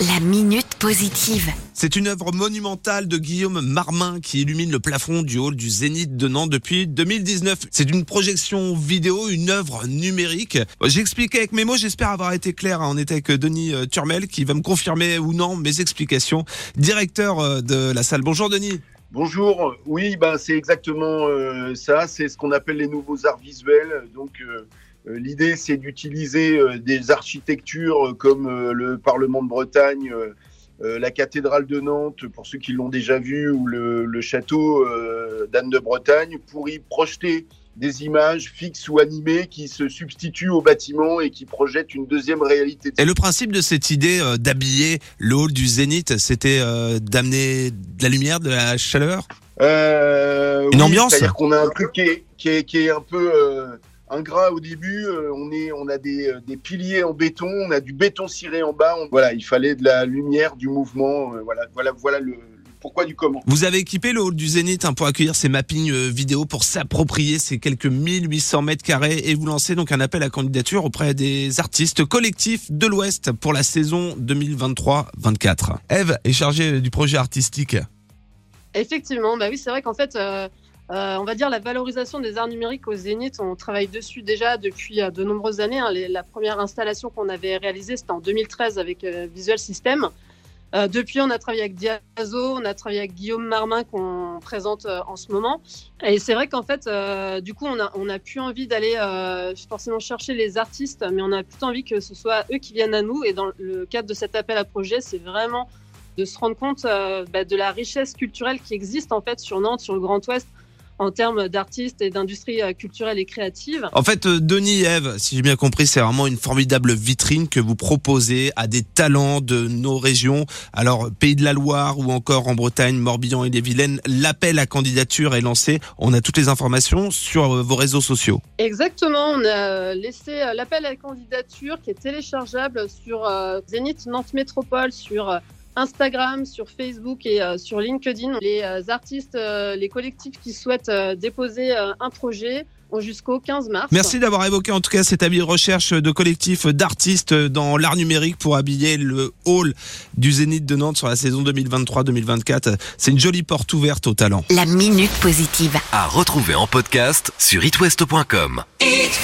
La minute positive. C'est une œuvre monumentale de Guillaume Marmin qui illumine le plafond du hall du Zénith de Nantes depuis 2019. C'est une projection vidéo, une œuvre numérique. J'expliquais avec mes mots, j'espère avoir été clair. On était avec Denis euh, Turmel qui va me confirmer ou non mes explications. Directeur euh, de la salle. Bonjour Denis. Bonjour, oui, ben, c'est exactement euh, ça, c'est ce qu'on appelle les nouveaux arts visuels. Donc euh, euh, l'idée c'est d'utiliser des architectures comme le Parlement de Bretagne, la cathédrale de Nantes, pour ceux qui l'ont déjà vu, ou le, château d'Anne de Bretagne, pour y projeter des images fixes ou animées qui se substituent au bâtiment et qui projettent une deuxième réalité. Et le principe de cette idée euh, d'habiller le hall du Zénith, c'était euh, d'amener de la lumière, de la chaleur? Euh, Une oui, ambiance? C'est-à-dire qu'on a un truc qui est, qui est, qui est un peu euh, ingrat au début. Euh, on, est, on a des, des piliers en béton, on a du béton ciré en bas. On- voilà, il fallait de la lumière, du mouvement. voilà, voilà, voilà le pourquoi du comment. Vous avez équipé le hall du Zénith hein, pour accueillir ces mappings euh, vidéo, pour s'approprier ces quelques 1800 mètres carrés et vous lancez donc un appel à candidature auprès des artistes collectifs de l'Ouest pour la saison 2023-24. Eve est chargée du projet artistique. Effectivement, bah oui, c'est vrai qu'en fait, euh, euh, on va dire la valorisation des arts numériques au Zénith, on travaille dessus déjà depuis euh, de nombreuses années. hein. Les- la première installation qu'on avait réalisée, c'était en 2013 avec euh, Visual System. Euh, depuis, on a travaillé avec Diazo, on a travaillé avec Guillaume Marmin qu'on présente euh, en ce moment. Et c'est vrai qu'en fait, euh, du coup, on a, plus envie d'aller forcément chercher les artistes, mais on a plutôt envie que ce soit eux qui viennent à nous. Et dans le cadre de cet appel à projet, c'est vraiment de se rendre compte bah, de la richesse culturelle qui existe en fait sur Nantes, sur le Grand Ouest, en termes d'artistes et d'industrie euh, culturelle et créative. En fait, euh, Denis et Eve, si j'ai bien compris, c'est vraiment une formidable vitrine que vous proposez à des talents de nos régions. Alors, Pays de la Loire ou encore en Bretagne, Morbihan et les Vilaines, l'appel à candidature est lancé. On a toutes les informations sur euh, vos réseaux sociaux. Exactement, on a laissé l'appel à la candidature qui est téléchargeable sur Zénith Nantes Métropole, sur Instagram, sur Facebook et euh, sur LinkedIn. Les euh, artistes, euh, les collectifs qui souhaitent euh, déposer euh, un projet ont jusqu'au 15 mars. Merci d'avoir évoqué en tout cas cet avis de recherche de collectif d'artistes dans l'art numérique pour habiller le hall du Zénith de Nantes sur la saison 2023-2024. C'est une jolie porte ouverte au talent. La minute positive. À retrouver en podcast sur itwest.com. It